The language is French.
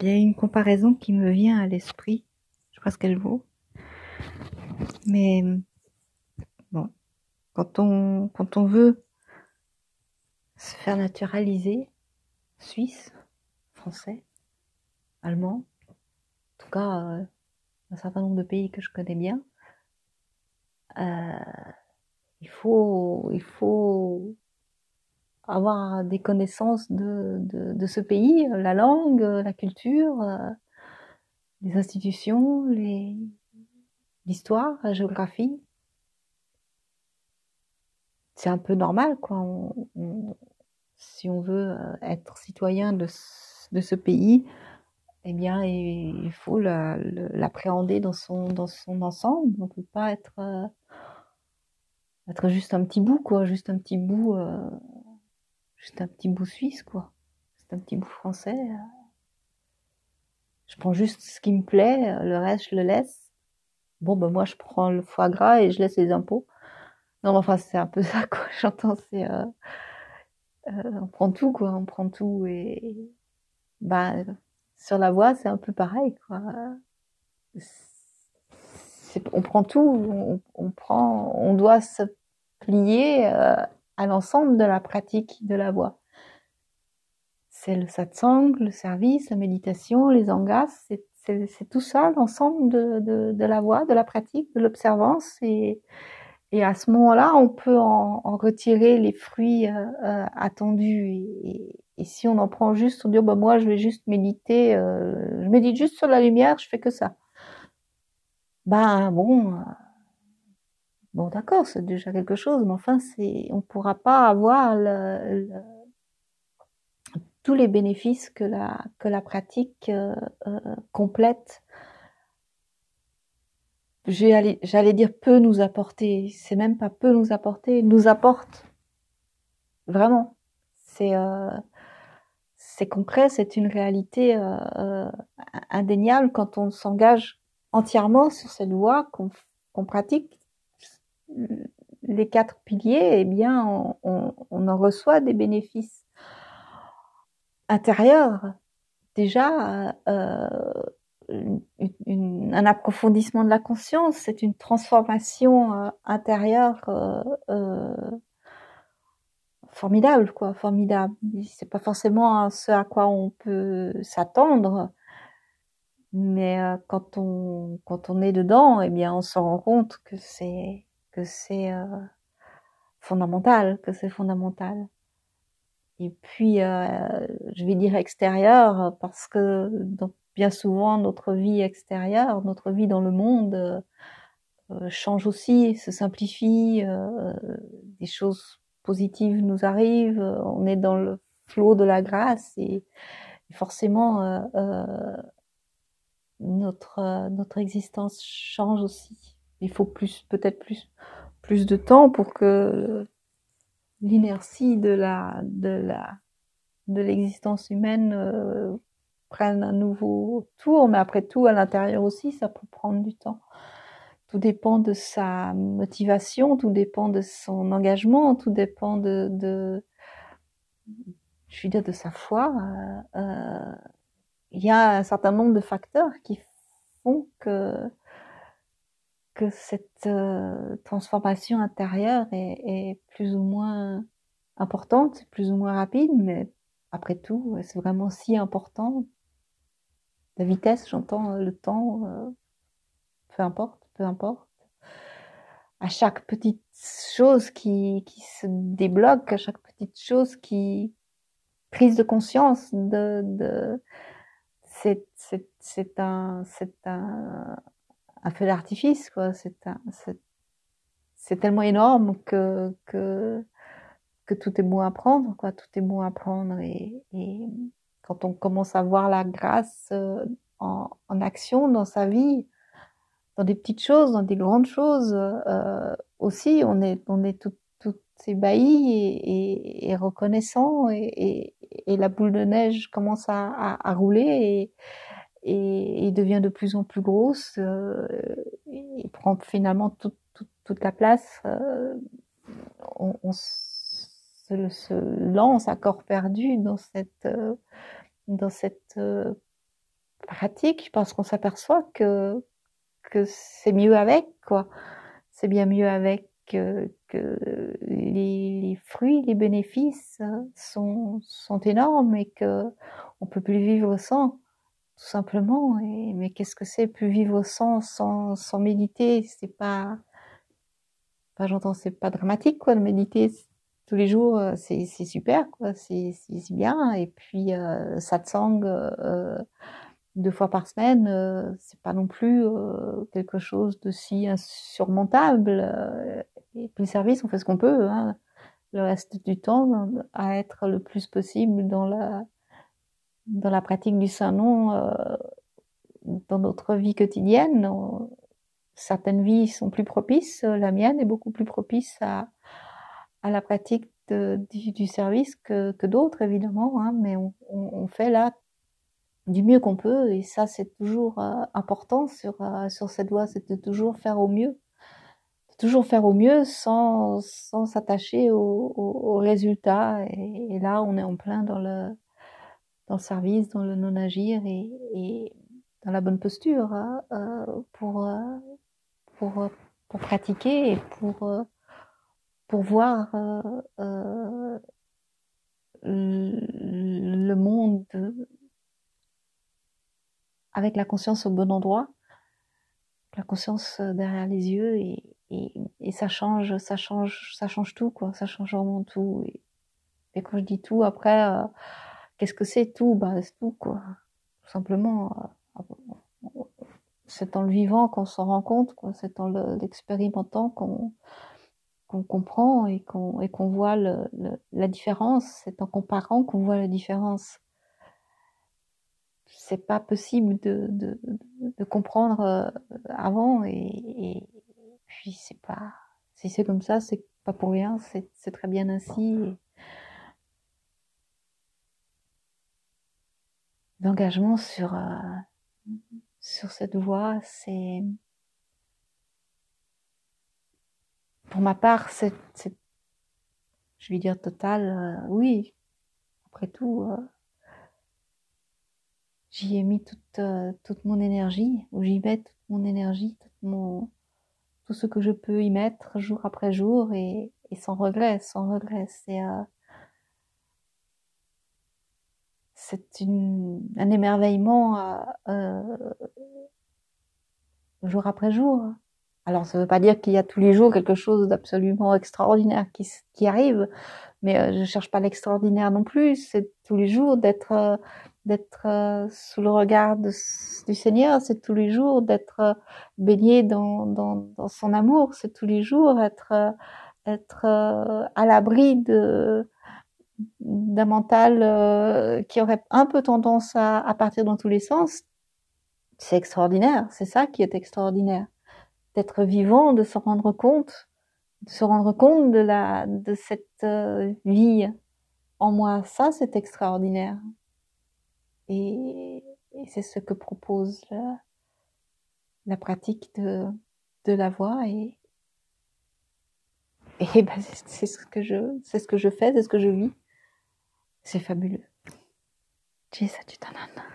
Il y a une comparaison qui me vient à l'esprit. Je sais pas ce qu'elle vaut. Mais bon, quand on quand on veut se faire naturaliser, suisse, français, allemand, en tout cas euh, un certain nombre de pays que je connais bien, euh, il faut il faut avoir des connaissances de, de, de, ce pays, la langue, la culture, euh, les institutions, les, l'histoire, la géographie. C'est un peu normal, quoi. On, on, si on veut euh, être citoyen de, de ce pays, eh bien, il faut l'appréhender dans son, dans son ensemble. On peut pas être, euh, être juste un petit bout, quoi, juste un petit bout, euh, juste un petit bout suisse, quoi. C'est un petit bout français. Je prends juste ce qui me plaît, le reste, je le laisse. Bon, ben moi, je prends le foie gras et je laisse les impôts. Non, mais enfin, c'est un peu ça, quoi. J'entends, c'est... Euh, euh, on prend tout, quoi. On prend tout et... Bah, sur la voie, c'est un peu pareil, quoi. On prend tout, on, on, prend... On doit se plier euh, à l'ensemble de la pratique de la voie. C'est le satsang, le service, la méditation, les angas, c'est tout ça, l'ensemble de, la voie, de la pratique, de l'observance. Et, à ce moment-là, on peut en, retirer les fruits euh, euh, attendus. Et, et, si on en prend juste, on dit, oh, bah, moi, je vais juste méditer, euh, je médite juste sur la lumière, je fais que ça. Ben bon, euh, bon d'accord, c'est déjà quelque chose, mais enfin, c'est, on pourra pas avoir le, le tous les bénéfices que la, que la pratique euh, euh, complète, j'allais dire peut nous apporter, c'est même pas peut nous apporter, nous apporte. Vraiment. C'est euh, c'est concret, c'est une réalité euh, euh indéniable quand on s'engage entièrement sur cette voie qu'on qu pratique les quatre piliers, eh bien on, on, on en reçoit des bénéfices intérieur, déjà euh, une, une, un approfondissement de la conscience, c'est une transformation euh, intérieure euh, euh formidable, quoi, formidable. C'est pas forcément ce à quoi on peut s'attendre, mais euh, quand on quand on est dedans, eh bien, on se rend compte que c'est que c'est euh, fondamental, que c'est fondamental et puis euh, je vais dire extérieur parce que bien souvent notre vie extérieure, notre vie dans le monde euh, change aussi, se simplifie, euh, des choses positives nous arrivent, on est dans le flot de la grâce et, et forcément euh, euh, notre notre existence change aussi. Il faut plus peut-être plus plus de temps pour que l'inertie de la de la de l'existence humaine euh, prenne un nouveau tour, mais après tout, à l'intérieur aussi, ça peut prendre du temps. Tout dépend de sa motivation, tout dépend de son engagement, tout dépend de, je veux dire, de sa foi. Euh, euh, il y a un certain nombre de facteurs qui font que que cette euh, transformation intérieure est, plus ou moins importante, plus ou moins rapide, mais après tout, c'est vraiment si important? La vitesse, j'entends le temps, euh, peu importe, peu importe. À chaque petite chose qui, se débloque, à chaque petite chose qui prise de conscience de, de c'est un c'est un un feu d'artifice, quoi. C'est tellement énorme que, que, que tout est bon à prendre, quoi. Tout est bon à prendre et, et quand on commence à voir la grâce euh, en, en, action dans sa vie, dans des petites choses, dans des grandes choses euh, aussi, on est, on est tout, tout ébahi et, et, et reconnaissant et, et, la boule de neige commence à, à, à rouler et, et, et, devient de plus en plus grosse euh, et prend finalement tout, tout, toute la place. Euh, on, on se, se, lance à corps perdu dans cette, euh, dans cette euh, pratique parce qu'on s'aperçoit que que c'est mieux avec quoi. C'est bien mieux avec que, que les, les, fruits, les bénéfices sont sont énormes et que on peut plus vivre sans tout simplement. Et, mais qu'est-ce que c'est plus vivre sans sans sans méditer? C'est pas pas j'entends c'est pas dramatique quoi de méditer tous les jours, euh, c'est super, quoi. C'est bien. Et puis, euh, satsang euh, deux fois par semaine, euh, c'est pas non plus euh, quelque chose de si insurmontable. Et puis le service, on fait ce qu'on peut. Hein. Le reste du temps, à être le plus possible dans la dans la pratique du Saint-Nom, dans notre vie quotidienne. certaines vies sont plus propices. La mienne est beaucoup plus propice à à la pratique du, service que, que d'autres évidemment, hein, mais on, on, fait là du mieux qu'on peut et ça c'est toujours euh, important sur euh, sur cette voie, c'est de toujours faire au mieux, toujours faire au mieux sans sans s'attacher au, au, au, résultat et, là on est en plein dans le dans le service, dans le non agir et, et dans la bonne posture hein, euh, pour euh, pour pour pratiquer et pour euh, pour voir euh, euh, le monde avec la conscience au bon endroit, la conscience derrière les yeux et, et, et, ça change, ça change, ça change tout quoi, ça change vraiment tout. Et, quand je dis tout, après, euh, qu'est-ce que c'est tout? Bah c'est tout quoi, tout simplement. Euh, c'est en le vivant qu'on s'en rend compte, quoi. C'est en l'expérimentant qu'on qu'on comprend et qu'on et qu'on voit le, le, la différence. C'est en comparant qu'on voit la différence. C'est pas possible de, de, de comprendre euh, avant et, et puis c'est pas si c'est comme ça, c'est pas pour rien. C'est très bien ainsi. L'engagement sur euh, sur cette voie, c'est pour ma part, c'est, je vais dire total, euh, oui. Après tout, euh, j'y ai mis toute mon énergie, ou j'y mets toute mon énergie, tout ce que je peux y mettre jour après jour et, et sans regret, sans regret. C'est euh, c'est un émerveillement jour après jour. Alors, ça ne veut pas dire qu'il y a tous les jours quelque chose d'absolument extraordinaire qui, qui arrive, mais euh, je cherche pas l'extraordinaire non plus. C'est tous les jours d'être euh, d'être euh, sous le regard du Seigneur. C'est tous les jours d'être euh, baigné dans, dans, dans, son amour. C'est tous les jours être euh, être à l'abri de d'un mental qui aurait un peu tendance à, à partir dans tous les sens. C'est extraordinaire. C'est ça qui est extraordinaire d'être vivant, de se rendre compte, de se rendre compte de la de cette euh, vie en moi. Ça, c'est extraordinaire. Et, et c'est ce que propose la, la pratique de, de la voix et et ben, c'est ce que je c'est ce que je fais, c'est ce que je vis. C'est fabuleux. Jisa Chitananda.